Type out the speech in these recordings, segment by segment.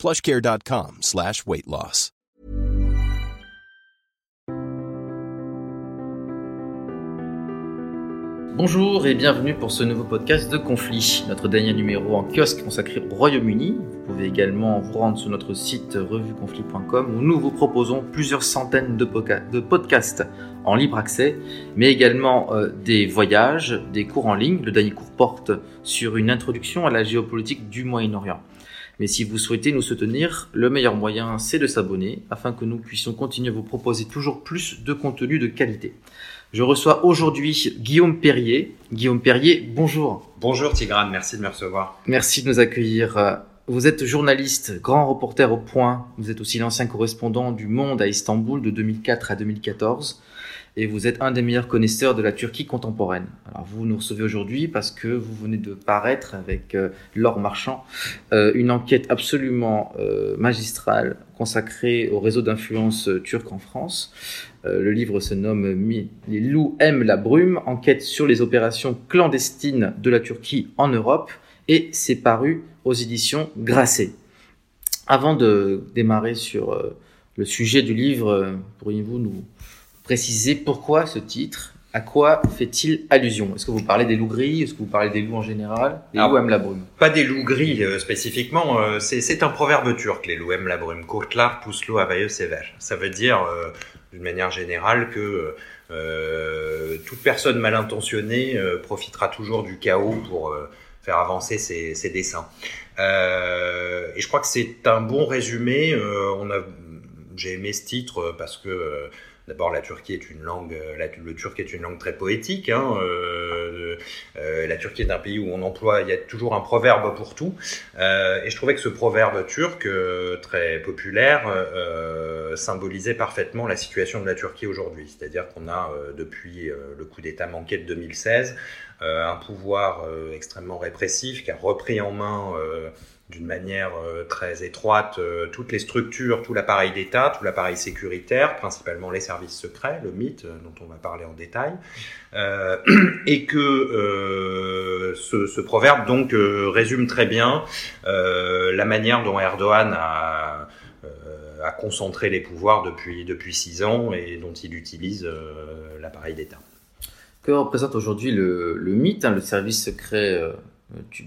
plushcare.com slash weight loss. Bonjour et bienvenue pour ce nouveau podcast de Conflit, notre dernier numéro en kiosque consacré au Royaume-Uni. Vous pouvez également vous rendre sur notre site revueconflit.com où nous vous proposons plusieurs centaines de, podcasts en libre accès, mais également euh, des voyages, des cours en ligne. Le dernier cours porte sur une introduction à la géopolitique du Moyen-Orient. Mais si vous souhaitez nous soutenir, le meilleur moyen, c'est de s'abonner afin que nous puissions continuer à vous proposer toujours plus de contenu de qualité. Je reçois aujourd'hui Guillaume Perrier. Guillaume Perrier, bonjour. Bonjour Tigrane, merci de me recevoir. Merci de nous accueillir. Vous êtes journaliste, grand reporter au point. Vous êtes aussi l'ancien correspondant du Monde à Istanbul de 2004 à 2014 et vous êtes un des meilleurs connaisseurs de la Turquie contemporaine. Alors vous nous recevez aujourd'hui parce que vous venez de paraître avec euh, Laure Marchand euh, une enquête absolument euh, magistrale consacrée au réseau d'influence turque en France. le livre se nomme Les loups aiment la brume, enquête sur les opérations clandestines de la Turquie en Europe et c'est paru aux éditions Grasset. Avant de démarrer sur le sujet du livre, pourriez-vous nous préciser pourquoi ce titre à quoi fait-il allusion? Est-ce que vous parlez des loups gris? Est-ce que vous parlez des loups en général? Les loups aiment la brume Pas des loups gris euh, spécifiquement. Euh, c'est un proverbe turc, les loups aiment la brume. Kurtlar puslu avaye sévère. Ça veut dire, euh, d'une manière générale, que toute personne mal intentionnée profitera toujours du chaos pour faire avancer ses, ses dessins. et je crois que c'est un bon résumé. on a, j'ai aimé ce titre parce que D'abord, la Turquie est une langue, euh, le turc est une langue très poétique. Hein, euh, euh, la Turquie est un pays où on emploie, il y a toujours un proverbe pour tout. Euh, et je trouvais que ce proverbe turc, euh, très populaire, euh, symbolisait parfaitement la situation de la Turquie aujourd'hui. C'est-à-dire qu'on a, depuis le coup d'État manqué de 2016, un pouvoir extrêmement répressif qui a repris en main d'une manière euh, très étroite euh, toutes les structures, tout l'appareil d'État, tout l'appareil sécuritaire, principalement les services secrets, le mythe euh, dont on va parler en détail, et que ce, ce, proverbe donc résume très bien la manière dont Erdogan a, a concentré les pouvoirs depuis, depuis six ans et dont il utilise l'appareil d'État. Que représente aujourd'hui le, le mythe, hein, le service secret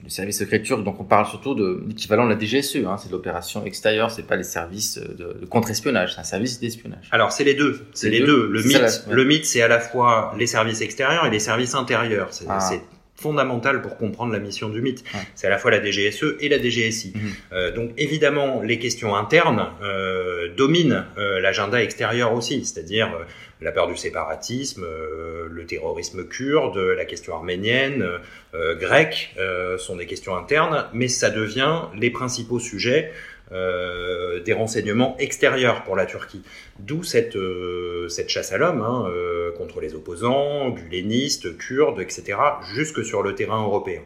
le service secret turc, donc on parle surtout de l'équivalent de la DGSE, hein, c'est de l'opération extérieure, c'est pas les services de, de contre-espionnage, c'est un service d'espionnage. Alors c'est les deux, c'est les, deux. Le mythe, le mythe, c'est à la fois les services extérieurs et les services intérieurs. C'est ah. fondamental pour comprendre la mission du mythe. C'est à la fois la DGSE et la DGSI. Mhm. euh, donc évidemment, les questions internes euh, dominent euh, l'agenda extérieur aussi, c'est-à-dire euh, la peur du séparatisme, euh, le terrorisme kurde, la question arménienne, euh, grecque, euh, sont des questions internes, mais ça devient les principaux sujets des renseignements extérieurs pour la Turquie. D'où cette, cette chasse à l'homme hein, contre les opposants, gulénistes, kurdes, etc., jusque sur le terrain européen.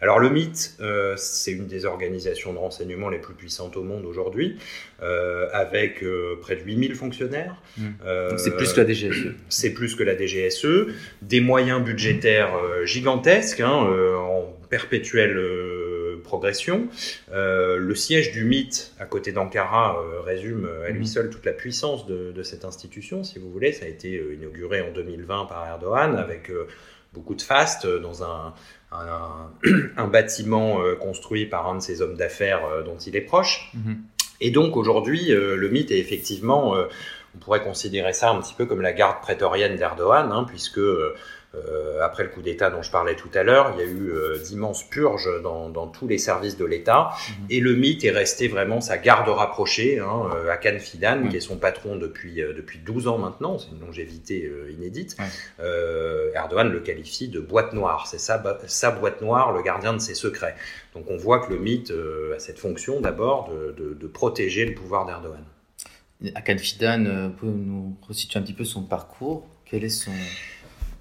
Alors le mythe, euh, c'est une des organisations de renseignement les plus puissantes au monde aujourd'hui, euh, avec euh, près de 8000 fonctionnaires. Mmh. c'est plus que la DGSE. C'est plus que la DGSE, des moyens budgétaires gigantesques, hein, en perpétuelle progression. le siège du mythe à côté d'Ankara résume à lui mmh. seul toute la puissance de, de, cette institution, si vous voulez. Ça a été inauguré en 2020 par Erdogan avec beaucoup de faste dans un, un, un bâtiment euh, construit par un de ces hommes d'affaires euh, dont il est proche. Mhm. Et donc aujourd'hui, euh, le mythe est effectivement, on pourrait considérer ça un petit peu comme la garde prétorienne d'Erdogan, hein, puisque euh, après le coup d'État dont je parlais tout à l'heure, il y a eu euh, d'immenses purges dans, dans, tous les services de l'État, mhm. et le mythe est resté vraiment sa garde rapprochée, hein, euh, Hakan Fidan, qui est son patron depuis, euh, depuis 12 ans maintenant, c'est une longévité inédite. Erdogan le qualifie de boîte noire, c'est sa, sa boîte noire, le gardien de ses secrets. Donc on voit que le mythe a cette fonction d'abord de, de, de protéger le pouvoir d'Erdogan. Akan Fidan, euh, pouvez nous resituer un petit peu son parcours? Quel est son,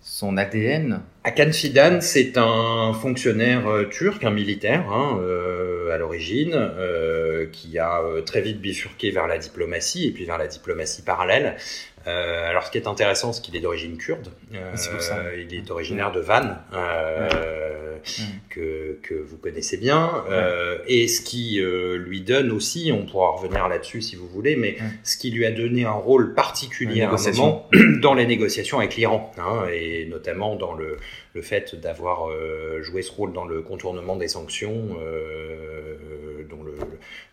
son ADN Akan Fidan, c'est un fonctionnaire euh, turc, un militaire hein, euh, à l'origine, euh, qui a très vite bifurqué vers la diplomatie et puis vers la diplomatie parallèle. Alors, ce qui est intéressant, c'est qu'il est d'origine kurde. C'est pour ça. Il est originaire de Van, euh, que, que vous connaissez bien. Euh, et ce qui euh, lui donne aussi, on pourra revenir là-dessus si vous voulez, mais Ouais. ce qui lui a donné un rôle particulier à un moment dans les négociations avec l'Iran, hein, et notamment dans le, le fait d'avoir euh, joué ce rôle dans le contournement des sanctions, euh, dont le,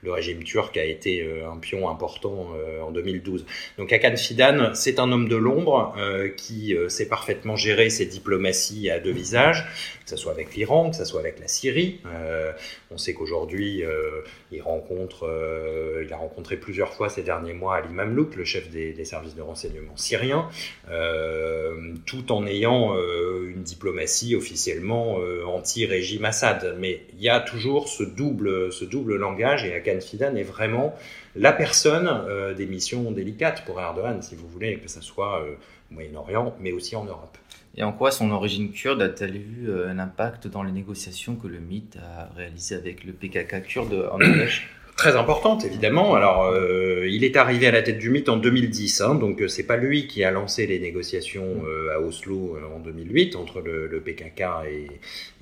le régime turc a été euh, un pion important euh, en 2012. Donc Hakan Fidan, c'est un homme de l'ombre euh, qui euh, sait parfaitement gérer ses diplomaties à deux visages, que ce soit avec que ce soit avec la Syrie. Euh, on sait qu'aujourd'hui, euh, il rencontre, euh, il a rencontré plusieurs fois ces derniers mois Ali Mamlouk, le chef des, services de renseignement syriens, tout en ayant une diplomatie officiellement anti-régime Assad. Mais il y a toujours ce double, ce double langage et Hakan Fidan est vraiment la personne des missions délicates pour Erdogan, si vous voulez, que ce soit au Moyen-Orient, mais aussi en Europe. Et en quoi son origine kurde a-t-elle eu euh, un impact dans les négociations que le MIT a réalisées avec le PKK kurde en Norvège Très importante, évidemment. Alors, euh, il est arrivé à la tête du mythe en 2010, hein, donc euh, c'est pas lui qui a lancé les négociations euh, à Oslo euh, en 2008 entre le, le PKK et,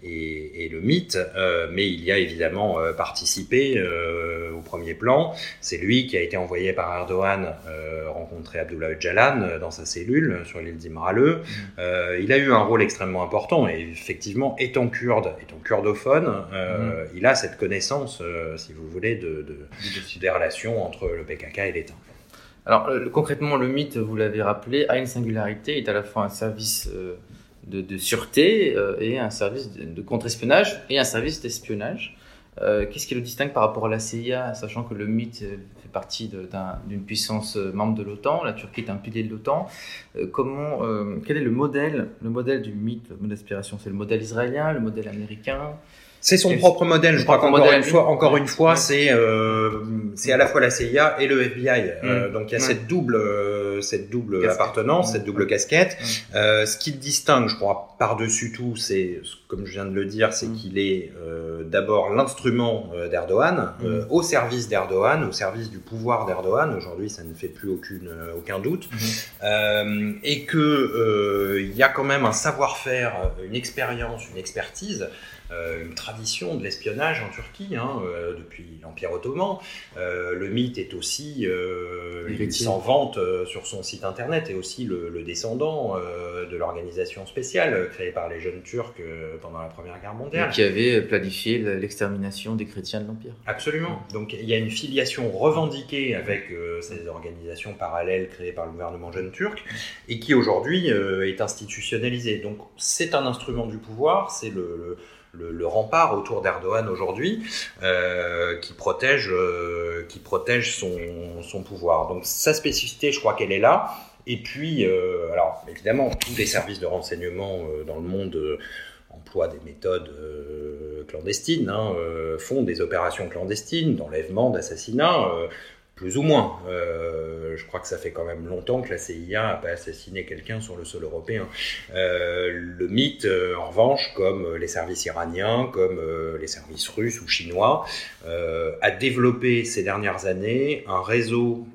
et, et le mythe, euh, mais il y a évidemment euh, participé euh, au premier plan. C'est lui qui a été envoyé par Erdogan euh, rencontrer Abdullah Öcalan dans sa cellule sur l'île d'Imraleux. Euh, il a eu un rôle extrêmement important et effectivement, étant kurde, étant kurdophone, euh, il a cette connaissance, euh, si vous voulez, de, de, des relations entre le PKK et l'État. Alors euh, concrètement, le MIT, vous l'avez rappelé, a une singularité, est à la fois un service euh, de, sûreté euh, et un service de, contre-espionnage et un service d'espionnage. Qu'est-ce qui le distingue par rapport à la CIA, sachant que le euh, fait partie d'une puissance membre de l'OTAN, la Turquie est un pilier de l'OTAN. Comment, quel est le modèle, le modèle du MIT, le mode d'aspiration C'est le modèle israélien, le modèle américain? C'est son propre modèle. Je crois qu'encore une fois, encore une fois, c'est euh, c'est à la fois la CIA et le FBI. Euh, Mm. donc il y a cette double cette cette double Casquette. appartenance, Ouais. cette double casquette. Euh, ce qui le distingue, je crois, par-dessus tout, c'est, comme je viens de le dire, c'est Mm. qu'il est euh, d'abord l'instrument euh, d'Erdogan, euh, au service d'Erdogan, au service du pouvoir d'Erdogan. Aujourd'hui, ça ne fait plus aucune, euh, aucun doute. Euh, et que euh, il y a quand même un savoir-faire, euh, une expérience, une expertise, euh, une tradition de l'espionnage en Turquie hein, euh, depuis l'Empire ottoman. Euh, le mythe est aussi, euh, il s'en vante euh, sur son site internet, et aussi le, le descendant euh, de l'organisation spéciale euh, créée par les jeunes Turcs euh, pendant la Première Guerre mondiale. qui avait planifié l'extermination des chrétiens de l'Empire. Absolument. Donc il y a une filiation revendiquée avec euh, ces organisations parallèles créées par le gouvernement jeune turc et qui aujourd'hui euh, est institutionnalisée. Donc c'est un instrument du pouvoir, c'est le, le, le rempart autour d'Erdogan aujourd'hui euh, qui protège, euh, qui protège son, son pouvoir. Donc sa spécificité, je crois qu'elle est là. Et puis, euh, alors évidemment, tous les services de renseignement dans le monde emploient des méthodes clandestines, hein, font des opérations clandestines d'enlèvement, d'assassinat, plus ou moins. Euh, je crois que ça fait quand même longtemps que la CIA n'a pas assassiné quelqu'un sur le sol européen. Euh, le mythe, euh, en revanche, comme les services iraniens, comme les services russes ou chinois, a développé ces dernières années un réseau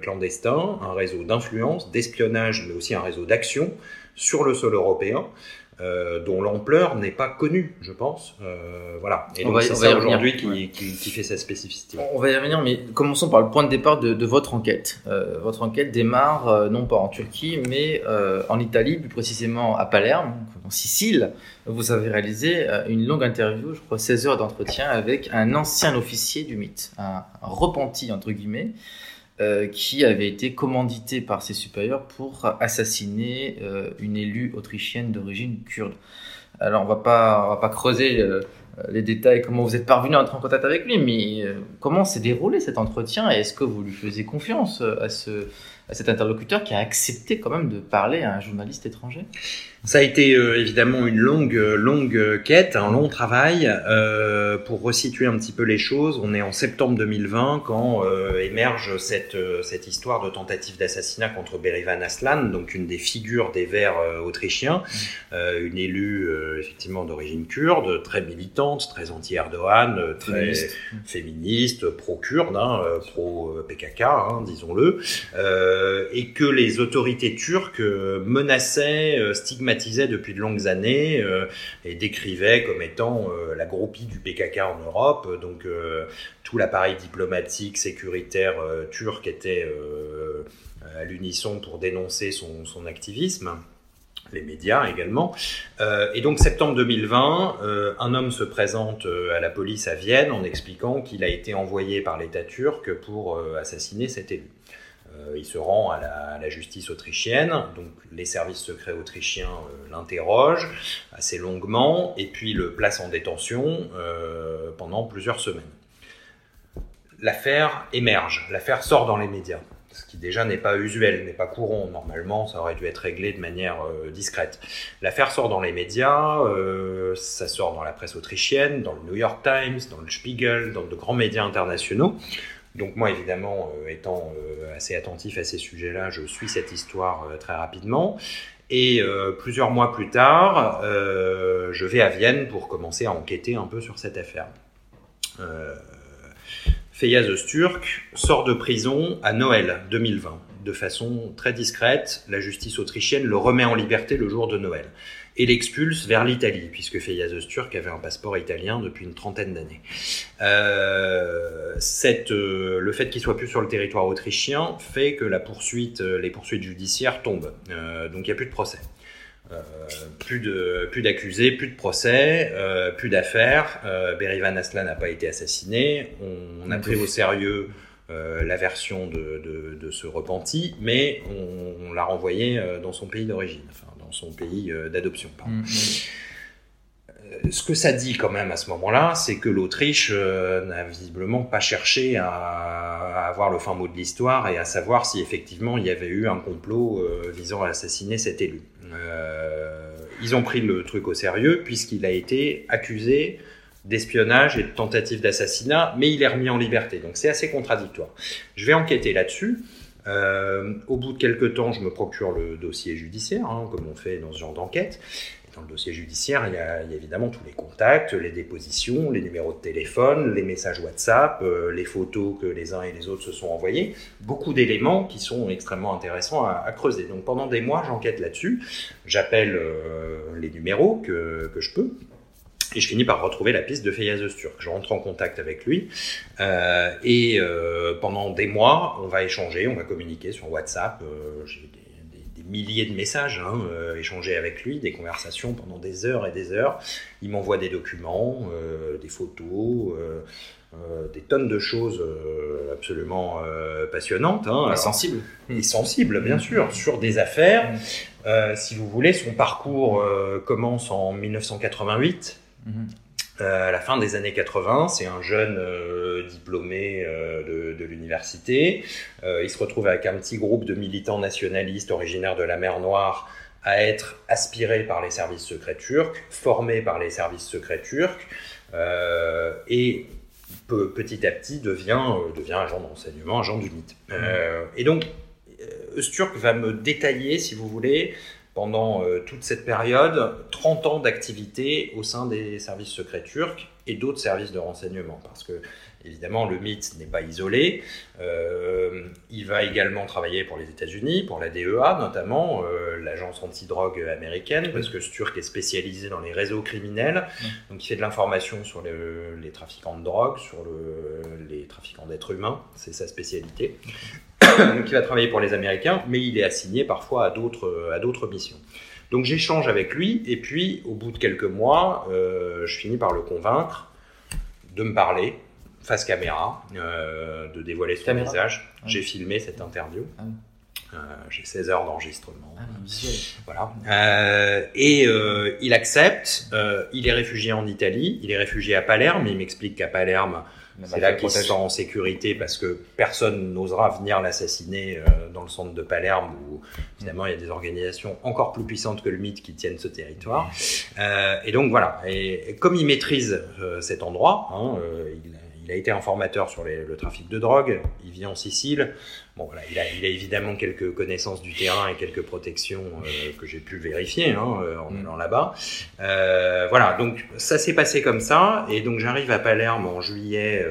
clandestin, un réseau d'influence, d'espionnage, mais aussi un réseau d'action sur le sol européen. Euh, dont l'ampleur n'est pas connue, je pense. Euh, voilà. Et On donc va c'est ça aujourd'hui qui, Ouais. qui, qui fait sa spécificité. On va y revenir, mais commençons par le point de départ de, de votre enquête. Euh, votre enquête démarre euh, non pas en Turquie, mais euh, en Italie, plus précisément à Palerme, en Sicile. Vous avez réalisé euh, une longue interview, je crois 16 heures d'entretien, avec un ancien officier du mythe, un, un repenti entre guillemets, euh, qui avait été commandité par ses supérieurs pour assassiner euh, une élue autrichienne d'origine kurde. Alors on va pas, on va pas creuser euh, les détails, comment vous êtes parvenu à entrer en contact avec lui, mais comment s'est déroulé cet entretien et est-ce que vous lui faisiez confiance à ce, à cet interlocuteur qui a accepté quand même de parler à un journaliste étranger? Ça a été euh, évidemment une longue, longue quête, un long travail. Euh, pour resituer un petit peu les choses, on est en septembre 2020 quand euh, émerge cette, euh, cette histoire de tentative d'assassinat contre Berivan Aslan, donc une des figures des Verts autrichiens, une élue effectivement d'origine kurde, très militante, très anti-Erdogan, très féministe, féministe pro-kurde, hein, pro-PKK, hein, disons-le, et que les autorités turques menaçaient, stigmatisaient depuis de longues années euh, et décrivait comme étant euh, la groupie du PKK en Europe. Donc euh, tout l'appareil diplomatique, sécuritaire turc était à l'unisson pour dénoncer son, son, activisme. Les médias également. et donc septembre 2020, un homme se présente à la police à Vienne en expliquant qu'il a été envoyé par l'État turc pour assassiner cet élu. Euh, il se rend à la, justice autrichienne, donc les services secrets autrichiens euh, l'interrogent assez longuement et puis le placent en détention euh, pendant plusieurs semaines. L'affaire émerge, l'affaire sort dans les médias, ce qui déjà n'est pas usuel, n'est pas courant. Normalement, ça aurait dû être réglé de manière discrète. L'affaire sort dans les médias, ça sort dans la presse autrichienne, dans le New York Times, dans le Spiegel, dans de grands médias internationaux. Donc moi, évidemment, euh, étant euh, assez attentif à ces sujets-là, je suis cette histoire euh, très rapidement. Et plusieurs mois plus tard, je vais à Vienne pour commencer à enquêter un peu sur cette affaire. Feyyaz Öztürk sort de prison à Noël 2020 de façon très discrète. La justice autrichienne le remet en liberté le jour de Noël et l'expulse vers l'Italie, puisque Feyyaz Öztürk avait un passeport italien depuis une trentaine d'années. Euh, euh, le fait qu'il soit plus sur le territoire autrichien fait que la poursuite, euh, les poursuites judiciaires tombent. Euh, donc il n'y a plus de procès. Euh, plus de plus d'accusés, plus de procès, euh, plus d'affaires. Euh, Berivan Aslan n'a pas été assassiné. On, a pris au sérieux la version de, de, de, ce repenti, mais on, l'a renvoyé dans son pays d'origine. Son pays euh, d'adoption. Mm. Euh, ce que ça dit quand même à ce moment-là, c'est que l'Autriche euh, n'a visiblement pas cherché à, avoir le fin mot de l'histoire et à savoir si effectivement il y avait eu un complot visant à assassiner cet élu. ils ont pris le truc au sérieux puisqu'il a été accusé d'espionnage et de tentative d'assassinat, mais il est remis en liberté. Donc c'est assez contradictoire. Je vais enquêter là-dessus. Euh, au bout de quelques temps, je me procure le dossier judiciaire, hein, comme on fait dans ce genre d'enquête. Dans le dossier judiciaire, il y, a, évidemment tous les contacts, les dépositions, les numéros de téléphone, les messages WhatsApp, euh, les photos que les uns et les autres se sont envoyés. Beaucoup d'éléments qui sont extrêmement intéressants à, creuser. Donc pendant des mois, j'enquête là-dessus. J'appelle euh, les numéros que, que je peux. Et je finis par retrouver la piste de Feyyaz Öztürk. Je rentre en contact avec lui euh, et euh, pendant des mois, on va échanger, on va communiquer sur WhatsApp. Euh, J'ai des, des, des, milliers de messages hein, échangés avec lui, des conversations pendant des heures et des heures. Il m'envoie des documents, des photos. Euh, des tonnes de choses absolument passionnantes. Hein. Et sensibles, bien sûr, sur des affaires. Euh, si vous voulez, son parcours commence en 1988. Euh, à la fin des années 80, c'est un jeune euh, diplômé euh, de, de l'université. il se retrouve avec un petit groupe de militants nationalistes originaires de la mer Noire à être aspiré par les services secrets turcs, formé par les services secrets turcs, et peu, petit à petit devient, devient agent de renseignement, agent d'unité. Mmh. et donc, Öztürk va me détailler, si vous voulez, pendant euh, toute cette période 30 ans d'activité au sein des services secrets turcs et d'autres services de renseignement. Parce que, évidemment, le mythe n'est pas isolé. Euh, il va également travailler pour les États-Unis, pour la DEA notamment, euh, l'agence antidrogue américaine, parce que ce Turc est spécialisé dans les réseaux criminels. Donc, il fait de l'information sur les trafiquants de drogue, sur le, les trafiquants d'êtres humains, c'est sa spécialité. donc il va travailler pour les Américains, mais il est assigné parfois à d'autres à d'autres missions. Donc j'échange avec lui, et puis au bout de quelques mois, euh, je finis par le convaincre de me parler face caméra, euh, de dévoiler son visage. J'ai filmé cette interview. Ah J'ai 16 heures d'enregistrement. Ah. Voilà. et il accepte. il est réfugié en Italie. Il est réfugié à Palerme. Il m'explique qu'à Palerme, c'est là qu'il se sent en sécurité parce que personne n'osera venir l'assassiner euh, dans le centre de Palerme où finalement il y a des organisations encore plus puissantes que le mythe qui tiennent ce territoire. Euh, et donc voilà. Et, comme il maîtrise euh, cet endroit, hein, il, il, a été informateur sur les, le trafic de drogue. Il vit en Sicile. Bon, voilà, il a, il a, évidemment quelques connaissances du terrain et quelques protections euh, que j'ai pu vérifier hein, euh, en mm. allant là-bas. Euh, voilà, donc ça s'est passé comme ça, et donc j'arrive à Palerme en juillet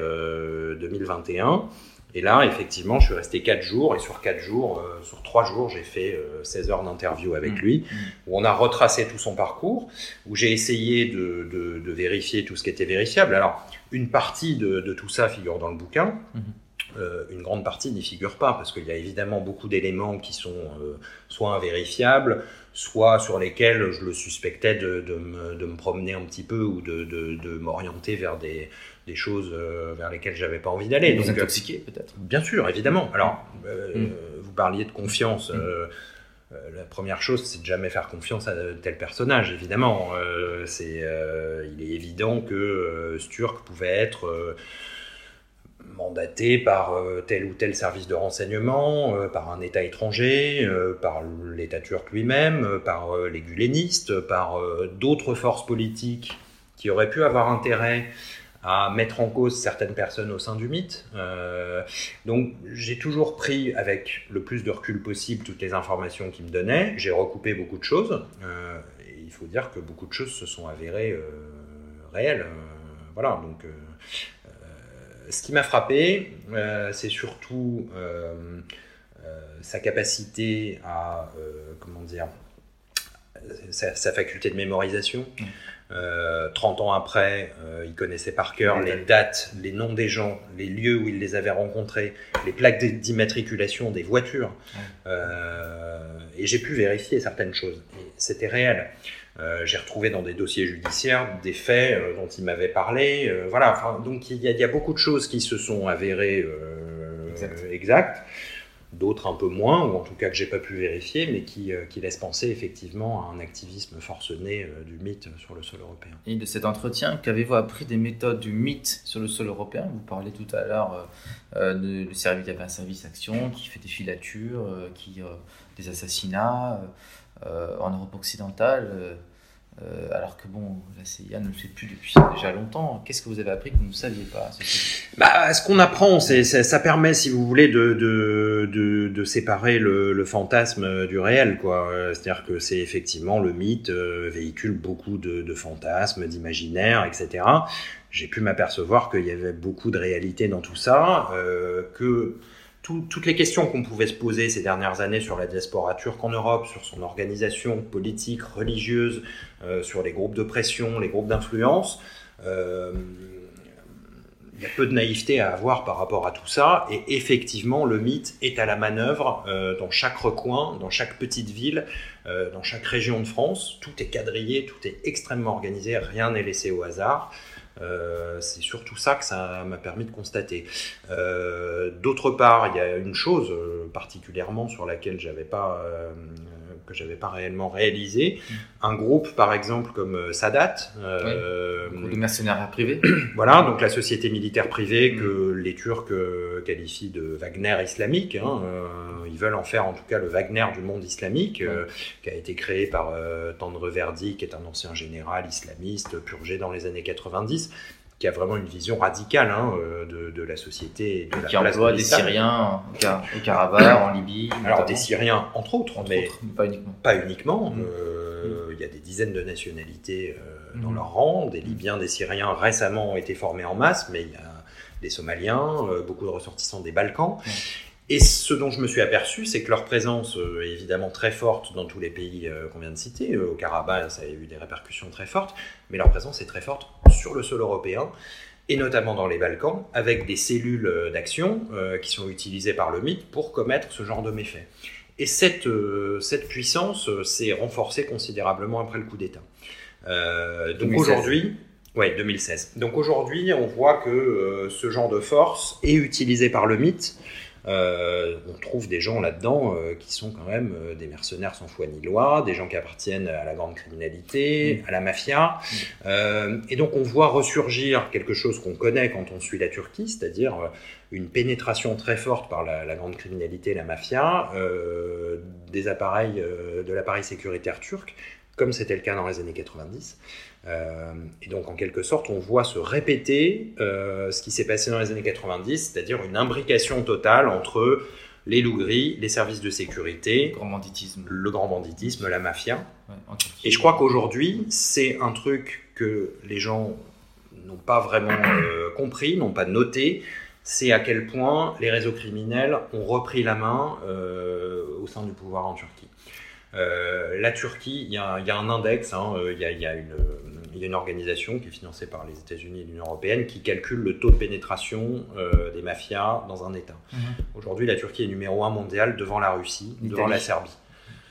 2021. Et là, effectivement, je suis resté 4 jours, et sur 4 jours, sur 3 jours, j'ai fait 16 heures d'interview avec mm. lui, mm. où on a retracé tout son parcours, où j'ai essayé de, de, de, vérifier tout ce qui était vérifiable. Alors, une partie de, de tout ça figure dans le bouquin. Mm-hmm. Euh, une grande partie n'y figure pas, parce qu'il y a évidemment beaucoup d'éléments qui sont euh, soit invérifiables, soit sur lesquels je le suspectais de, de, me, de me, promener un petit peu ou de, de m'orienter vers des, des choses euh, vers lesquelles j'avais pas envie d'aller. Vous intoxiquer peut-être Bien sûr, évidemment. Alors, mm. vous parliez de confiance. Mm. la première chose, c'est de jamais faire confiance à tel personnage, évidemment. c'est, il est évident que Sturck pouvait être mandaté par euh, tel ou tel service de renseignement, euh, par un État étranger, euh, par l'État turc lui-même, par les gulénistes, par d'autres forces politiques qui auraient pu avoir intérêt à mettre en cause certaines personnes au sein du mythe. donc j'ai toujours pris avec le plus de recul possible toutes les informations qu'il me donnait. J'ai recoupé beaucoup de choses. et il faut dire que beaucoup de choses se sont avérées réelles. voilà, donc ce qui m'a frappé, euh, c'est surtout euh, euh, sa capacité à, comment dire, sa, faculté de mémorisation. 30 ans après, il connaissait par cœur les dates, les noms des gens, les lieux où il les avait rencontrés, les plaques d'immatriculation des voitures. et j'ai pu vérifier certaines choses. C'était réel. Euh, j'ai retrouvé dans des dossiers judiciaires des faits euh, dont il m'avait parlé. Euh, voilà, enfin, donc il y, a, il y, a, beaucoup de choses qui se sont avérées exactes, d'autres un peu moins, ou en tout cas que j'ai pas pu vérifier, mais qui, qui laissent penser effectivement à un activisme forcené du mythe sur le sol européen. Et de cet entretien, qu'avez-vous appris des méthodes du mythe sur le sol européen? Vous parlez tout à l'heure de, du service, un service action qui fait des filatures, qui, des assassinats. Euh, en Europe occidentale, euh, euh, alors que bon, la CIA ne le fait plus depuis déjà longtemps. Qu'est-ce que vous avez appris que vous ne saviez pas bah, Ce qu'on apprend, c'est, ça, permet, si vous voulez, de, de, de, de séparer le, le, fantasme du réel. Quoi. C'est-à-dire que c'est effectivement le mythe véhicule beaucoup de, de fantasmes, d'imaginaires, etc. J'ai pu m'apercevoir qu'il y avait beaucoup de réalité dans tout ça, euh, que toutes les questions qu'on pouvait se poser ces dernières années sur la diaspora turque en Europe, sur son organisation politique, religieuse, euh, sur les groupes de pression, les groupes d'influence, euh, il y a peu de naïveté à avoir par rapport à tout ça. Et effectivement, le mythe est à la manœuvre euh, dans chaque recoin, dans chaque petite ville, dans chaque région de France. Tout est quadrillé, tout est extrêmement organisé, rien n'est laissé au hasard. Euh, c'est surtout ça que ça m'a permis de constater. Euh, d'autre part, il y a une chose euh, particulièrement sur laquelle j'avais pas que j'avais pas réellement réalisé. Mm. Un groupe, par exemple, comme Sadat, euh, de mercenaires privés. voilà, donc la société militaire privée mm. que les Turcs qualifient de Wagner islamique. Hein, ils veulent en faire en tout cas le Wagner du monde islamique, euh, qui a été créé par euh, Tendre Verdi, qui est un ancien général islamiste purgé dans les années 90 qui a vraiment une vision radicale hein, euh, de, de, la société et de qui emploie des Syriens au Karabakh, en Libye. Alors des Syriens entre autres, mais, pas uniquement. Pas uniquement. Mm. Il y a des dizaines de nationalités dans mm. leur rang. Des Libyens, des Syriens récemment ont été formés en masse, mais il y a des Somaliens, beaucoup de ressortissants des Balkans. Et ce dont je me suis aperçu, c'est que leur présence euh, est évidemment très forte dans tous les pays euh, qu'on vient de citer. Euh, au Karabakh, ça a eu des répercussions très fortes, mais leur présence est très forte sur le sol européen, et notamment dans les Balkans, avec des cellules d'action qui sont utilisées par le mythe pour commettre ce genre de méfaits. Et cette, cette puissance s'est renforcée considérablement après le coup d'État. donc aujourd'hui, ouais, 2016. Donc aujourd'hui, on voit que ce genre de force est utilisé par le mythe euh, on trouve des gens là-dedans euh, qui sont quand même euh, des mercenaires sans foi ni loi, des gens qui appartiennent à la grande criminalité, Mm. à la mafia. Et donc on voit ressurgir quelque chose qu'on connaît quand on suit la Turquie, c'est-à-dire une pénétration très forte par la, la grande criminalité la mafia des appareils, de l'appareil sécuritaire turc, comme c'était le cas dans les années 90. Euh, et donc, en quelque sorte, on voit se répéter euh, ce qui s'est passé dans les années 90, c'est-à-dire une imbrication totale entre les loups gris, les services de sécurité, Grand banditisme. le grand banditisme, la mafia. Ouais. Et je crois qu'aujourd'hui, c'est un truc que les gens n'ont pas vraiment euh, compris, n'ont pas noté, c'est à quel point les réseaux criminels ont repris la main euh, au sein du pouvoir en Turquie. Euh, la Turquie, il y, a il y a un index, hein, euh, il y, a, y une, il y a une organisation qui est financée par les États-Unis et l'Union européenne qui calcule le taux de pénétration euh, des mafias dans un État. Mhm. Aujourd'hui, la Turquie est numéro un mondial devant la Russie, devant la Serbie.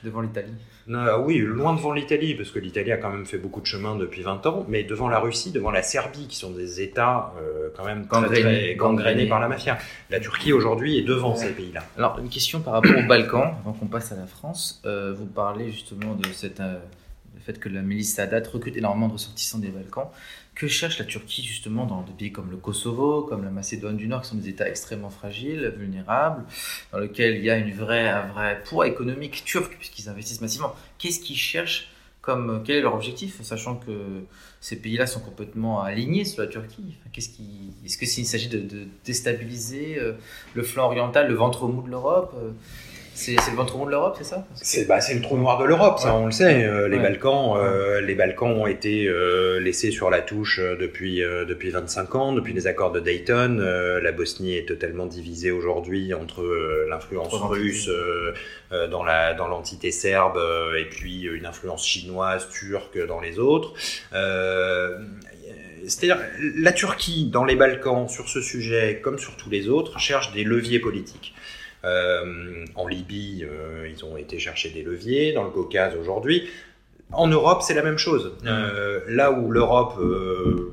Devant l'Italie. Ah oui, loin devant l'Italie, parce que l'Italie a quand même fait beaucoup de chemin depuis 20 ans, mais devant la Russie, devant la Serbie, qui sont des États euh, quand même très, Gangrénés. très gangrénés Gangrénés. par la mafia. La Turquie aujourd'hui est devant Ouais. ces pays-là. Alors, une question par rapport aux Balkans, avant qu'on passe à la France. Euh, vous parlez justement de cette, euh, le fait que la milice Sadat recrute énormément de ressortissants des Balkans. Que cherche la Turquie justement dans des pays comme le Kosovo, comme la Macédoine du Nord, qui sont des États extrêmement fragiles, vulnérables, dans lesquels il y a une vraie, un vrai poids économique turc, puisqu'ils investissent massivement. Qu'est-ce qu'ils cherchent comme, Quel est leur objectif, sachant que ces pays-là sont complètement alignés sur la Turquie? Qui, Est-ce qu'il s'agit de, de déstabiliser euh, le flanc oriental, le ventre mou de l'Europe euh, c'est, le ventre mou de l'Europe, c'est ça? C'est bah, c'est le trou noir de l'Europe, ça Ouais. on le sait. Euh, les Ouais. Balkans, euh, les Balkans ont été euh, laissés sur la touche depuis depuis 25 ans, depuis les accords de Dayton. La Bosnie est totalement divisée aujourd'hui entre l'influence russe dans la dans l'entité serbe et puis une influence chinoise, turque dans les autres. C'est-à-dire, la Turquie, dans les Balkans, sur ce sujet, comme sur tous les autres, cherche des leviers politiques. Euh, en Libye, euh, ils ont été chercher des leviers, dans le Caucase aujourd'hui. En Europe, c'est la même chose. Euh, là où l'Europe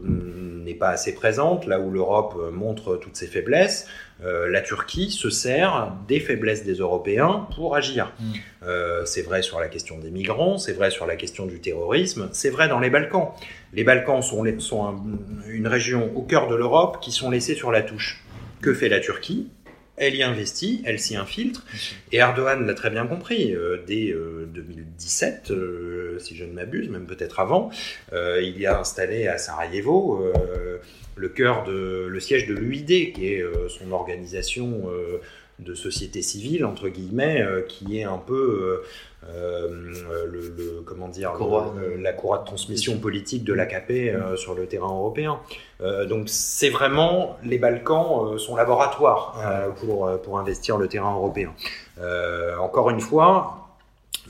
n'est pas assez présente, là où l'Europe montre toutes ses faiblesses, la Turquie se sert des faiblesses des Européens pour agir. Mm. C'est vrai sur la question des migrants, c'est vrai sur la question du terrorisme, c'est vrai dans les Balkans. Les Balkans sont, les- sont un- une région au cœur de l'Europe qui sont laissés sur la touche. Que fait la Turquie? Elle y investit, elle s'y infiltre, et Erdogan l'a très bien compris. euh, dès euh, 2017, euh, si je ne m'abuse, même peut-être avant, euh, il y a installé à Sarajevo euh, le cœur de le siège de l'UID, qui est euh, son organisation euh, de société civile entre guillemets, euh, qui est un peu euh, euh, le, le- comment dire Courroie. le- le- la courroie de transmission politique de l'AKP euh, sur le terrain européen. Donc c'est vraiment les Balkans sont laboratoires euh, pour pour investir le terrain européen. Encore une fois.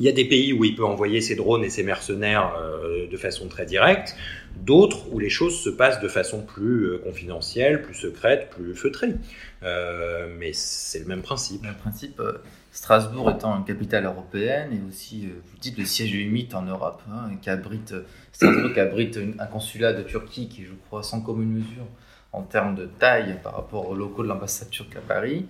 Il y a des pays où il peut envoyer ses drones et ses mercenaires euh, de façon très directe, d'autres où les choses se passent de façon plus euh, confidentielle, plus secrète, plus feutrée. Euh, mais c'est le même principe. Le principe, Strasbourg étant une capitale européenne et aussi, vous dites, le siège mythe en Europe, hein, qui abrite, qui abrite un consulat de Turquie qui je crois, sans commune mesure en termes de taille par rapport aux locaux de l'ambassade turque à Paris.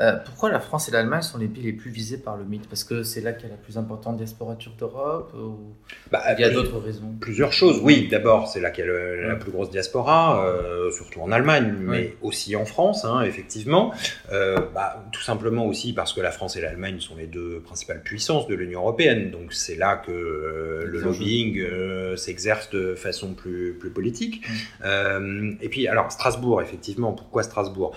Euh, pourquoi la France et l'Allemagne sont les pays les plus visés par le mythe? Parce que c'est là qu'il y a la plus importante diaspora turque d'Europe ou Bah, il y a plus- d'autres raisons? Plusieurs choses. Oui, d'abord, c'est là qu'il y a le- la plus grosse diaspora, euh, surtout en Allemagne, mais aussi en France, hein, effectivement. Euh, bah, tout simplement aussi parce que la France et l'Allemagne sont les deux principales puissances de l'Union européenne. Donc c'est là que euh, le lobbying euh, s'exerce de façon plus, plus politique. Euh, et puis, alors, Strasbourg, effectivement, pourquoi Strasbourg?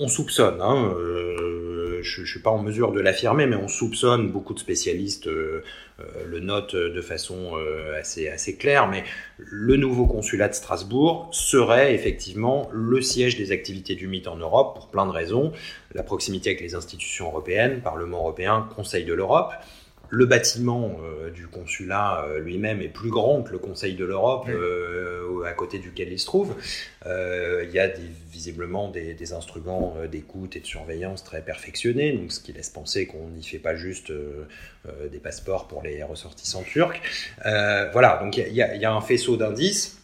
On soupçonne, hein, euh, je ne suis pas en mesure de l'affirmer, mais on soupçonne, beaucoup de spécialistes euh, euh, le notent de façon assez, assez claire, mais le nouveau consulat de Strasbourg serait effectivement le siège des activités du mythe en Europe pour plein de raisons. La proximité avec les institutions européennes, Parlement européen, Conseil de l'Europe. Le bâtiment euh, du consulat euh, lui-même est plus grand que le Conseil de l'Europe euh, à côté duquel il se trouve. Il y a des- visiblement des, des instruments d'écoute et de surveillance très perfectionnés, donc ce qui laisse penser qu'on n'y fait pas juste des passeports pour les ressortissants turcs. Voilà, donc y y, il y a un faisceau d'indices.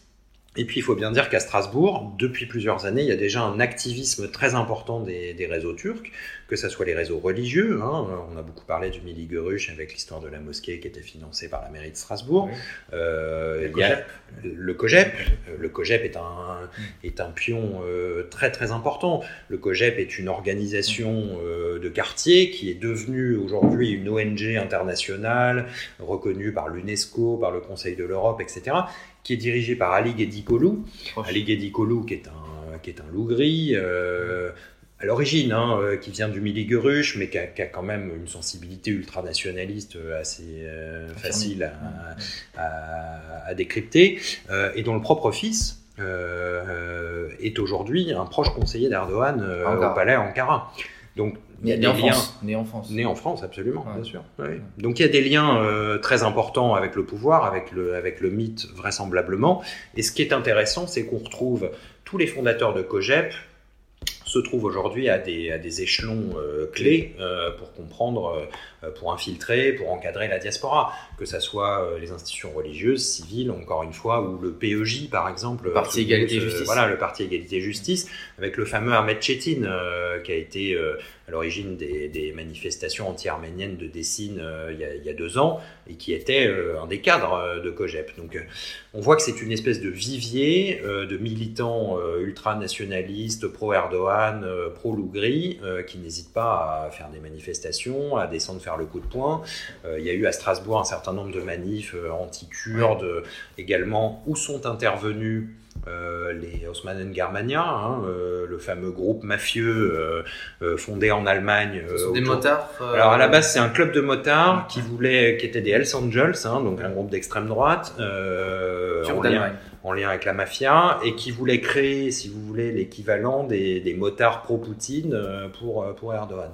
Et puis il faut bien dire qu'à Strasbourg, depuis plusieurs années, il y a déjà un activisme très important des, des réseaux turcs, que ce soit les réseaux religieux. Hein, on a beaucoup parlé du Mili Gurush avec l'histoire de la mosquée qui était financée par la mairie de Strasbourg. Euh, il y a le COGEP. Le COGEP est un, est un pion euh, très très important. Le COGEP est une organisation euh, de quartier qui est devenue aujourd'hui une ONG internationale reconnue par l'UNESCO, par le Conseil de l'Europe, etc qui est dirigé par Ali Ghedikolou. Ali Ghedikolou, qui est un, qui est un loup gris, euh, à l'origine, hein, euh, qui vient du Miligurush, mais qui a, qui a, quand même une sensibilité ultranationaliste euh, assez euh, facile à, à, à décrypter, et dont le propre fils euh, est aujourd'hui un proche conseiller d'Erdogan au palais Ankara. Donc il y a né, des en liens, France. né en France. Né en France, absolument, ouais. bien sûr. Ouais. Donc il y a des liens euh, très importants avec le pouvoir, avec le, avec le mythe vraisemblablement. Et ce qui est intéressant, c'est qu'on retrouve tous les fondateurs de COGEP se trouvent aujourd'hui à des, à des échelons euh, clés euh, pour comprendre, euh, pour infiltrer, pour encadrer la diaspora, que ce soit les institutions religieuses, civiles, encore une fois, ou le PEJ par exemple. Le Parti Égalité Justice. Voilà, le Parti Égalité Justice, avec le fameux Ahmed Chetin, qui a été à l'origine des, des, manifestations anti-arméniennes de Dessine il, y a, il, y a, deux ans, et qui était un des cadres de COGEP. Donc on voit que c'est une espèce de vivier de militants ultranationalistes, pro-Erdogan, euh, pro-Lougri, euh, qui n'hésitent pas à faire des manifestations, à descendre faire le coup de poing. Euh, il y a eu à Strasbourg un certain nombre de manifs anti-kurdes également, où sont intervenus euh, les Osmanen Germania, hein, euh, le fameux groupe mafieux euh, fondé en Allemagne. des motards. Alors à la base c'est un club de motards qui voulait, qui était des Hells Angels, hein, donc un groupe d'extrême droite, en lien, en, lien, avec la mafia, et qui voulait créer, si vous voulez, l'équivalent des, des, motards pro-Poutine pour pour Erdogan.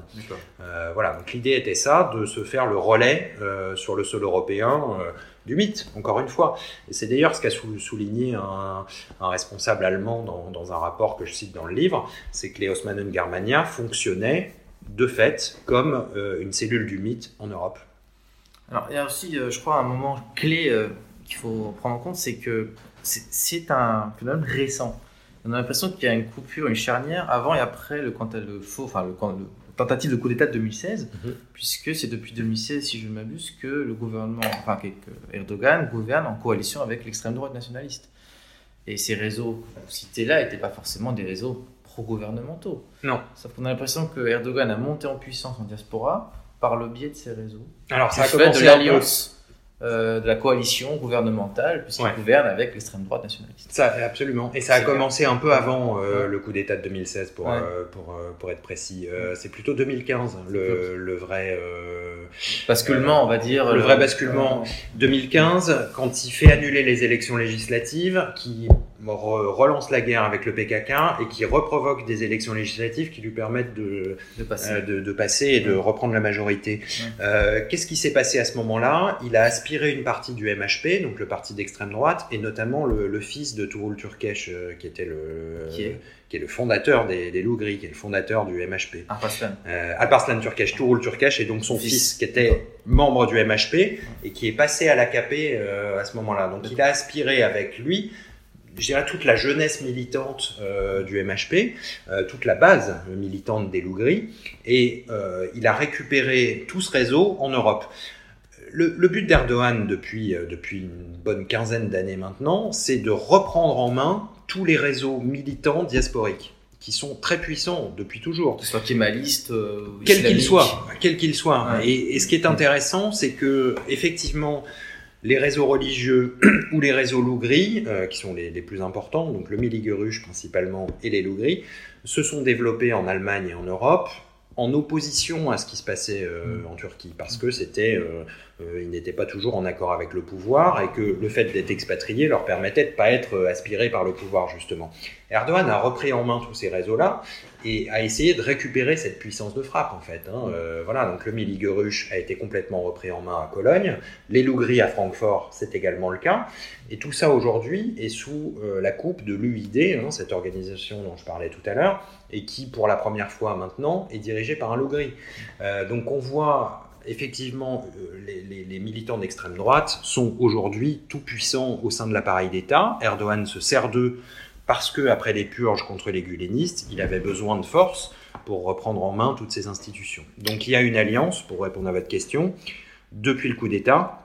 voilà, donc l'idée était ça, de se faire le relais sur le sol européen du mythe, encore une fois. C'est d'ailleurs ce qu'a souligné un, responsable allemand dans, un rapport que je cite dans le livre, c'est que les Osmanen Germania fonctionnaient de fait comme euh, une cellule du mythe en Europe. Alors il y a aussi, euh, je crois, un moment clé euh, qu'il faut prendre en compte, c'est que c'est un phénomène récent. On a l'impression qu'il y a une coupure, une charnière avant et après le, quand le faux, enfin le, le tentative de coup d'État de 2016, mm -hmm. puisque c'est depuis 2016, si je ne m'abuse, que le gouvernement, enfin que Erdogan gouverne en coalition avec l'extrême droite nationaliste. Et ces réseaux que vous citez là n'étaient pas forcément des réseaux pro-gouvernementaux. Non. Sauf qu'on a l'impression que Erdogan a monté en puissance en diaspora par le biais de ces réseaux. Alors ça a commencé de l'alliance. Euh, de la coalition gouvernementale, puisqu'il ouais. gouverne avec l'extrême droite nationaliste. Ça, absolument. Et ça a commencé un peu avant euh, le coup d'État de 2016, pour, ouais. euh, pour, pour être précis. c'est plutôt 2015, le, le vrai... basculement, on va dire. Le vrai basculement. 2015, quand il fait annuler les élections législatives, qui relance la guerre avec le PKK et qui reprovoque des élections législatives qui lui permettent de, de, passer. Euh, de, de passer. et de reprendre la majorité. Euh, Qu'est-ce qui s'est passé à ce moment-là? Il a aspiré une partie du MHP, donc le parti d'extrême droite, et notamment le, le fils de Tuğrul Türkeş, euh, qui était le... Qui est qui est le fondateur des, des loups gris, qui est le fondateur du MHP. Alparslan. Euh, Alparslan Turkesh, Tuğrul Türkeş, et donc son fils, fils qui était membre du MHP et qui est passé à l'AKP euh, à ce moment-là. Donc il a aspiré avec lui je dirais toute la jeunesse militante euh, du MHP, euh, toute la base militante des loups gris, et euh, il a récupéré tout ce réseau en Europe. Le, le but d'Erdogan depuis, depuis une bonne quinzaine d'années maintenant, c'est de reprendre en main tous les réseaux militants diasporiques qui sont très puissants depuis toujours. Que ce soit kémaliste, euh, quel qu'il soit, quel qu'il soit. Ouais. Et, et, ce qui est intéressant, c'est que effectivement, les réseaux religieux ou les réseaux loups gris, euh, qui sont les, plus importants, donc le Miligurush principalement et les loups gris, se sont développés en Allemagne et en Europe en opposition à ce qui se passait euh, en Turquie, parce que c'était, euh, ils n'étaient pas toujours en accord avec le pouvoir et que le fait d'être expatriés leur permettait de pas être aspirés par le pouvoir justement. Erdogan a repris en main tous ces réseaux-là et a essayé de récupérer cette puissance de frappe en fait. Hein. Euh, voilà, donc le Miligurush a été complètement repris en main à Cologne, les loups gris à Francfort, c'est également le cas, et tout ça aujourd'hui est sous euh, la coupe de l'UID, hein, cette organisation dont je parlais tout à l'heure, et qui pour la première fois maintenant est dirigée par un loup gris. Euh, donc on voit effectivement, euh, les, militants d'extrême droite sont aujourd'hui tout puissants au sein de l'appareil d'État. Erdogan se sert d'eux parce que après les purges contre les gulenistes, il avait besoin de force pour reprendre en main toutes ces institutions. Donc il y a une alliance, pour répondre à votre question, depuis le coup d'État,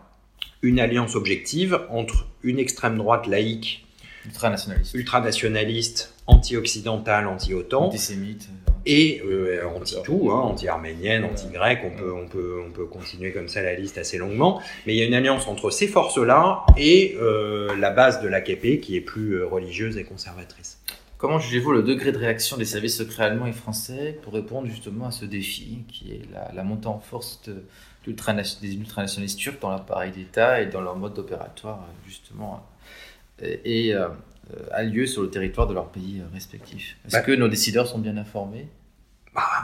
une alliance objective entre une extrême droite laïque, Ultranationaliste. ultranationaliste, anti-occidentale, anti-OTAN, Antisémite. et euh, anti-tout, hein, anti-arménienne, anti-grecque, on peut, on, peut, on peut continuer comme ça la liste assez longuement, mais il y a une alliance entre ces forces-là et euh, la base de l'AKP qui est plus euh, religieuse et conservatrice. Comment jugez-vous le degré de réaction des services secrets allemands et français pour répondre justement à ce défi qui est la, la montée en force de- des ultranationalistes turcs dans l'appareil d'État et dans leur mode opératoire justement et, et, euh, euh, a lieu sur le territoire de leur pays euh, respectifs Est-ce Bah. que nos décideurs sont bien informés?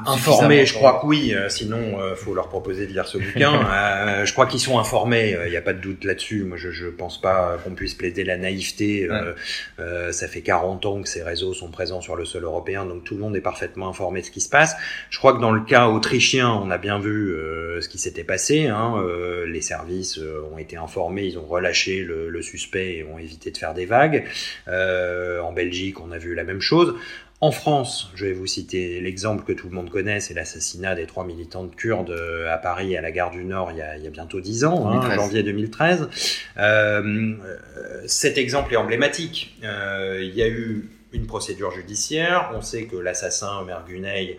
Informés, je crois que oui, euh, sinon euh, faut leur proposer de lire ce bouquin. Euh, je crois qu'ils sont informés, il n'y a pas de doute là-dessus. Moi, je, je pense pas qu'on puisse plaider la naïveté. Euh, euh, ça fait 40 ans que ces réseaux sont présents sur le sol européen, donc tout le monde est parfaitement informé de ce qui se passe. Je crois que dans le cas autrichien, on a bien vu euh, ce qui s'était passé. Hein. Euh, les services euh, ont été informés, ils ont relâché le, le suspect et ont évité de faire des vagues. Euh, en Belgique, on a vu la même chose. En France, je vais vous citer l'exemple que tout le monde connaît, c'est l'assassinat des trois militantes kurdes euh, à Paris, à la gare du Nord, il y a, il y a bientôt dix ans, hein, 2013. janvier 2013. Euh, euh, cet exemple est emblématique. Euh, il y a eu une procédure judiciaire, on sait que l'assassin, Omer Guney,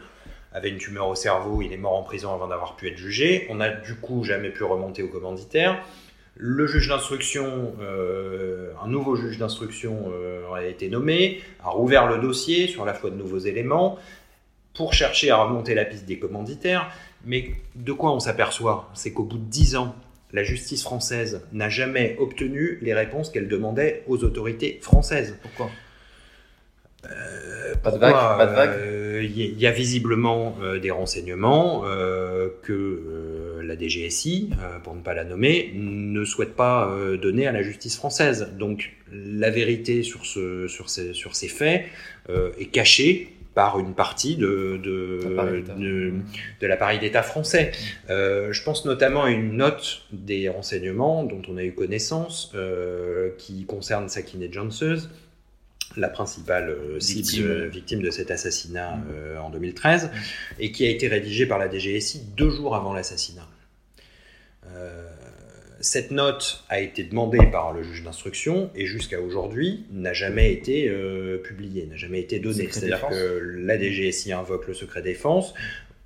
avait une tumeur au cerveau, il est mort en prison avant d'avoir pu être jugé. On n'a du coup jamais pu remonter au commanditaire. Le juge d'instruction, euh, un nouveau juge d'instruction euh, a été nommé, a rouvert le dossier sur la foi de nouveaux éléments pour chercher à remonter la piste des commanditaires. Mais de quoi on s'aperçoit? C'est qu'au bout de dix ans, la justice française n'a jamais obtenu les réponses qu'elle demandait aux autorités françaises. Pourquoi? Euh, Pas de vague, pas de vague. euh, Il y, y a visiblement euh, des renseignements euh, que euh, la DGSI, euh, pour ne pas la nommer, ne souhaite pas euh, donner à la justice française. Donc la vérité sur, ce, sur, ces, sur ces faits euh, est cachée par une partie de, de, L'appareil d'État. de, de l'appareil d'État français. Euh, je pense notamment à une note des renseignements dont on a eu connaissance euh, qui concerne Sakineh Janseuse, la principale cible Victime. victime de cet assassinat euh, en 2013, et qui a été rédigée par la DGSI deux jours avant l'assassinat. Euh, cette note a été demandée par le juge d'instruction et jusqu'à aujourd'hui n'a jamais été euh, publiée, n'a jamais été donnée. C'est-à-dire que la DGSI invoque le secret défense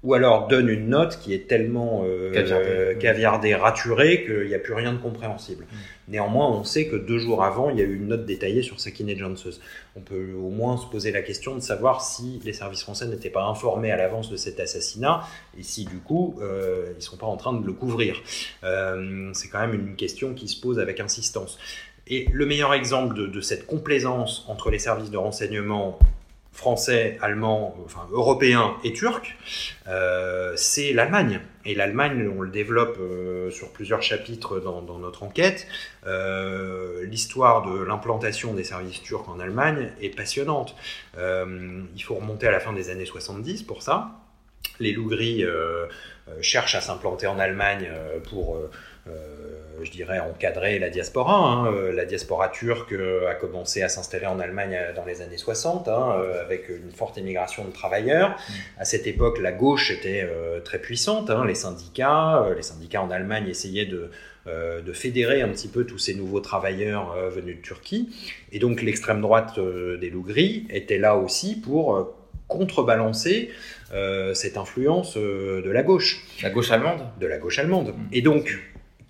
ou alors donne une note qui est tellement euh, Caviardée. caviardée, raturée qu'il n'y a plus rien de compréhensible. Néanmoins, on sait que deux jours avant, il y a eu une note détaillée sur Sakineh Janseuse. On peut au moins se poser la question de savoir si les services français n'étaient pas informés à l'avance de cet assassinat et si du coup euh, ils ne sont pas en train de le couvrir. Euh, c'est quand même une question qui se pose avec insistance. Et le meilleur exemple de, de cette complaisance entre les services de renseignement français, allemands, enfin européens et turcs, euh, c'est l'Allemagne. Et l'Allemagne, on le développe euh, sur plusieurs chapitres dans, notre enquête. Euh, L'histoire de l'implantation des services turcs en Allemagne est passionnante. Il faut remonter à la fin des années 70 pour ça. Les loups gris cherchent à s'implanter en Allemagne pour, je dirais, encadrer la diaspora. hein. Euh, La diaspora turque euh, a commencé à s'installer en Allemagne euh, dans les années 60, hein, euh, avec une forte immigration de travailleurs. À cette époque, la gauche était euh, très puissante. hein. Les syndicats, euh, les syndicats en Allemagne essayaient de, euh, de fédérer un petit peu tous ces nouveaux travailleurs euh, venus de Turquie. Et donc l'extrême droite euh, des loups gris était là aussi pour euh, contrebalancer euh, cette influence euh, de la gauche, La gauche allemande? De la gauche allemande. Mm. Et donc,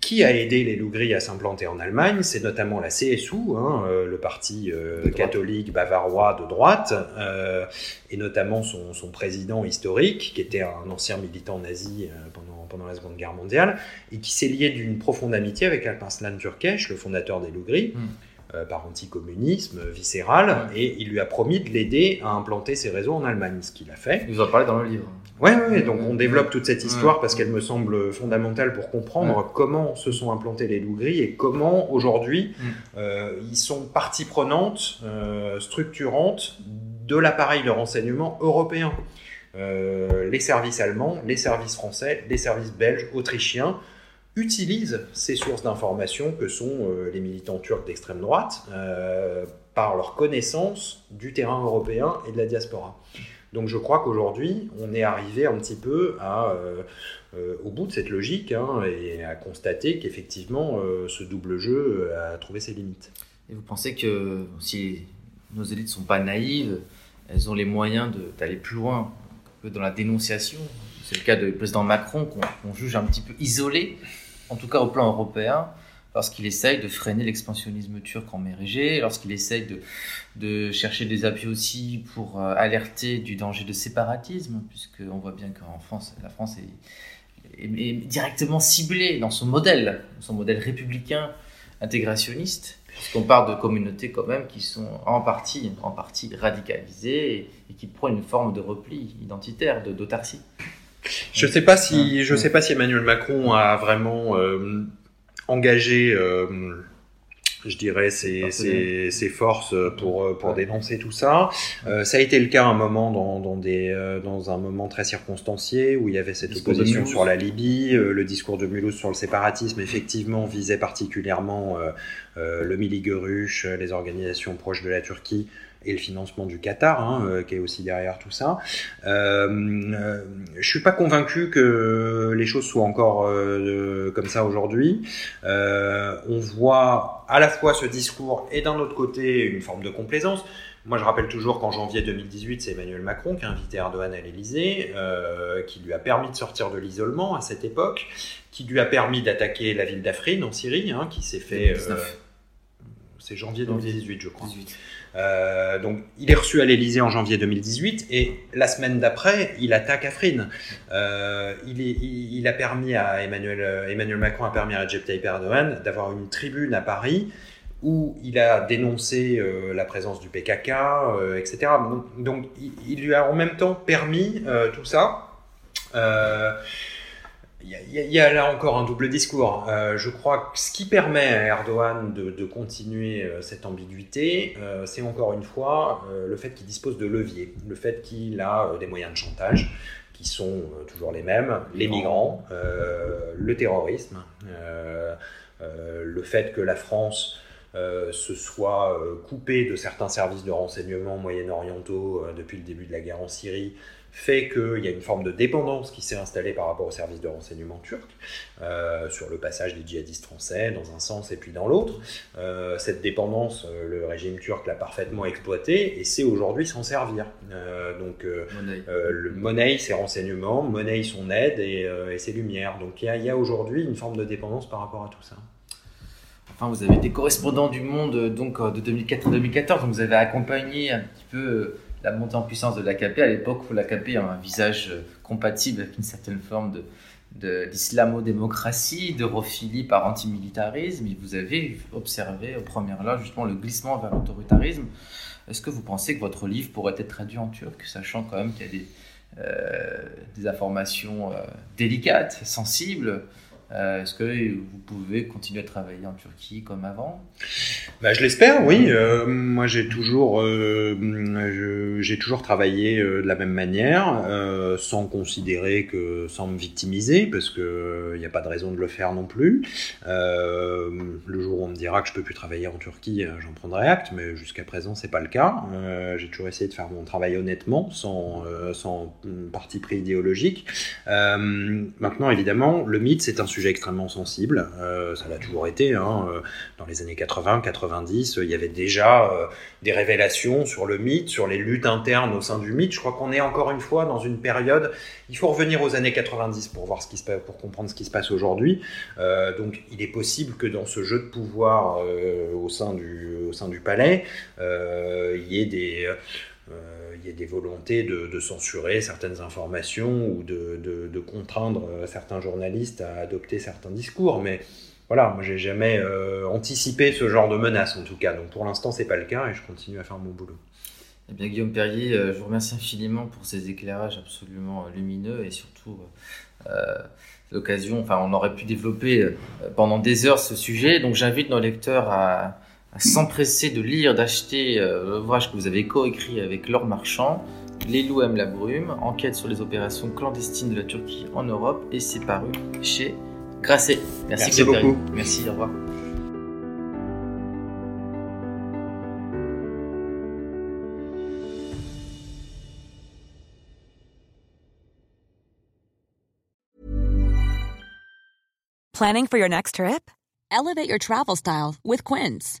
qui a aidé les loups gris à s'implanter en Allemagne? C'est notamment la CSU, hein, euh, le parti euh, catholique bavarois de droite, euh, et notamment son, son président historique, qui était un ancien militant nazi pendant, pendant la Seconde Guerre mondiale, et qui s'est lié d'une profonde amitié avec Alparslan Türkeş, le fondateur des loups gris. Mm. Euh, par anticommunisme viscéral, et il lui a promis de l'aider à implanter ses réseaux en Allemagne, ce qu'il a fait. Vous en parlez dans le livre. Ouais, ouais, donc on développe toute cette histoire Ouais. parce qu'elle me semble fondamentale pour comprendre comment se sont implantés les loups gris et comment aujourd'hui Mm. euh, ils sont partie prenante, euh, structurante de l'appareil de renseignement européen. les services allemands, les services français, les services belges, autrichiens utilisent ces sources d'information que sont les militants turcs d'extrême droite par leur connaissance du terrain européen et de la diaspora. Donc je crois qu'aujourd'hui, on est arrivé un petit peu euh, euh, au bout de cette logique hein, et à constater qu'effectivement, euh, ce double jeu a trouvé ses limites. Et vous pensez que si nos élites ne sont pas naïves, elles ont les moyens d'aller plus loin que dans la dénonciation? C'est le cas du président Macron qu'on juge un petit peu isolé, en tout cas au plan européen lorsqu'il essaye de freiner l'expansionnisme turc en mer Égée, lorsqu'il essaye de, chercher des appuis aussi pour euh, alerter du danger de séparatisme, puisqu'on voit bien qu'en France, la France est, directement ciblée dans son modèle, son modèle républicain intégrationniste, puisqu'on parle de communautés quand même qui sont en partie, en partie radicalisées et, qui prennent une forme de repli identitaire, d'autarcie. Je ne sais pas si je sais pas si Emmanuel Macron a vraiment euh, engager, euh, je dirais, ses, ses, ses, forces pour, pour dénoncer tout ça. Euh, ça a été le cas à un moment dans, dans, des, euh, dans un moment très circonstancié où il y avait cette opposition sur la Libye. le discours de Mulhouse sur le séparatisme, effectivement, visait particulièrement le Miligueruche, les organisations proches de la Turquie et le financement du Qatar, hein, euh, qui est aussi derrière tout ça. Euh, euh, je suis pas convaincu que les choses soient encore euh, comme ça aujourd'hui. Euh, on voit à la fois ce discours et d'un autre côté une forme de complaisance. Moi, je rappelle toujours qu'en janvier 2018, c'est Emmanuel Macron qui a invité Erdogan à l'Elysée, euh, qui lui a permis de sortir de l'isolement à cette époque, qui lui a permis d'attaquer la ville d'Afrin en Syrie, hein, qui s'est fait. c'est janvier 2018, je crois. 18. Euh, donc, il est reçu à l'Elysée en janvier 2018 et la semaine d'après, il attaque Afrin. Euh, il, a permis à Emmanuel, euh, Emmanuel Macron a permis à Recep Tayyip Erdogan d'avoir une tribune à Paris où il a dénoncé la présence du PKK, etc. Donc, il, lui a en même temps permis tout ça. Il y, a, là encore un double discours. Euh, je crois que ce qui permet à Erdogan de, de continuer euh, cette ambiguïté, euh, c'est encore une fois le fait qu'il dispose de leviers, le fait qu'il a des moyens de chantage qui sont toujours les mêmes, les migrants, le terrorisme, le fait que la France se soit coupée de certains services de renseignement moyen-orientaux depuis le début de la guerre en Syrie, fait qu'il y a une forme de dépendance qui s'est installée par rapport au service de renseignement turc, euh, sur le passage des djihadistes français dans un sens et puis dans l'autre. Euh, cette dépendance, euh, le régime turc l'a parfaitement exploitée et sait aujourd'hui s'en servir. Euh, donc, le monnaie ses renseignements, monnaie son aide et, et ses lumières. Donc il y a, y a aujourd'hui une forme de dépendance par rapport à tout ça. Enfin, vous avez été correspondant du Monde donc de 2004 à 2014, donc vous avez accompagné un petit peu la montée en puissance de l'AKP à l'époque où l'AKP a un visage euh, compatible avec une certaine forme de d'islamo-démocratie, d'europhilie par antimilitarisme, et vous avez observé au premier là justement le glissement vers l'autoritarisme. Est-ce que vous pensez que votre livre pourrait être traduit en turc, sachant quand même qu'il y a des, euh, des informations euh, délicates, sensibles euh, est-ce que vous pouvez continuer à travailler en Turquie comme avant? Bah, Je l'espère, oui. Euh, moi, j'ai toujours, euh, toujours travaillé de la même manière, sans considérer que, sans me victimiser, parce que il n'y a pas de raison de le faire non plus. le jour où on me dira que je peux plus travailler en Turquie, j'en prendrai acte, mais jusqu'à présent, c'est pas le cas. j'ai toujours essayé de faire mon travail honnêtement, sans, sans parti pris idéologique. maintenant, évidemment, le mythe, c'est un sujet sujet extrêmement sensible. Euh, ça l'a toujours été. Hein. Euh, dans les années 80, 90, il y avait déjà euh, des révélations sur le mythe, sur les luttes internes au sein du mythe. Je crois qu'on est encore une fois dans une période. Il faut revenir aux années 90 pour voir ce qui se passe, pour comprendre ce qui se passe aujourd'hui. donc, il est possible que dans ce jeu de pouvoir au sein du au sein du palais, il y ait des il y a des volontés de, censurer certaines informations ou de, contraindre euh, certains journalistes à adopter certains discours. Mais voilà, moi j'ai jamais euh, anticipé ce genre de menace en tout cas. Donc pour l'instant c'est pas le cas et je continue à faire mon boulot. Eh bien Guillaume Perrier, euh, je vous remercie infiniment pour ces éclairages absolument lumineux et surtout l'occasion. Enfin, on aurait pu développer pendant des heures ce sujet. Donc j'invite nos lecteurs à s'empresser de lire, d'acheter euh, l'ouvrage que vous avez coécrit avec Laure Marchand, Les loups aiment la brume, enquête sur les opérations clandestines de la Turquie en Europe, et c'est paru chez Grasset. Merci, Merci beaucoup. Merci, au revoir. Planning for your next trip? Elevate your travel style with Quince.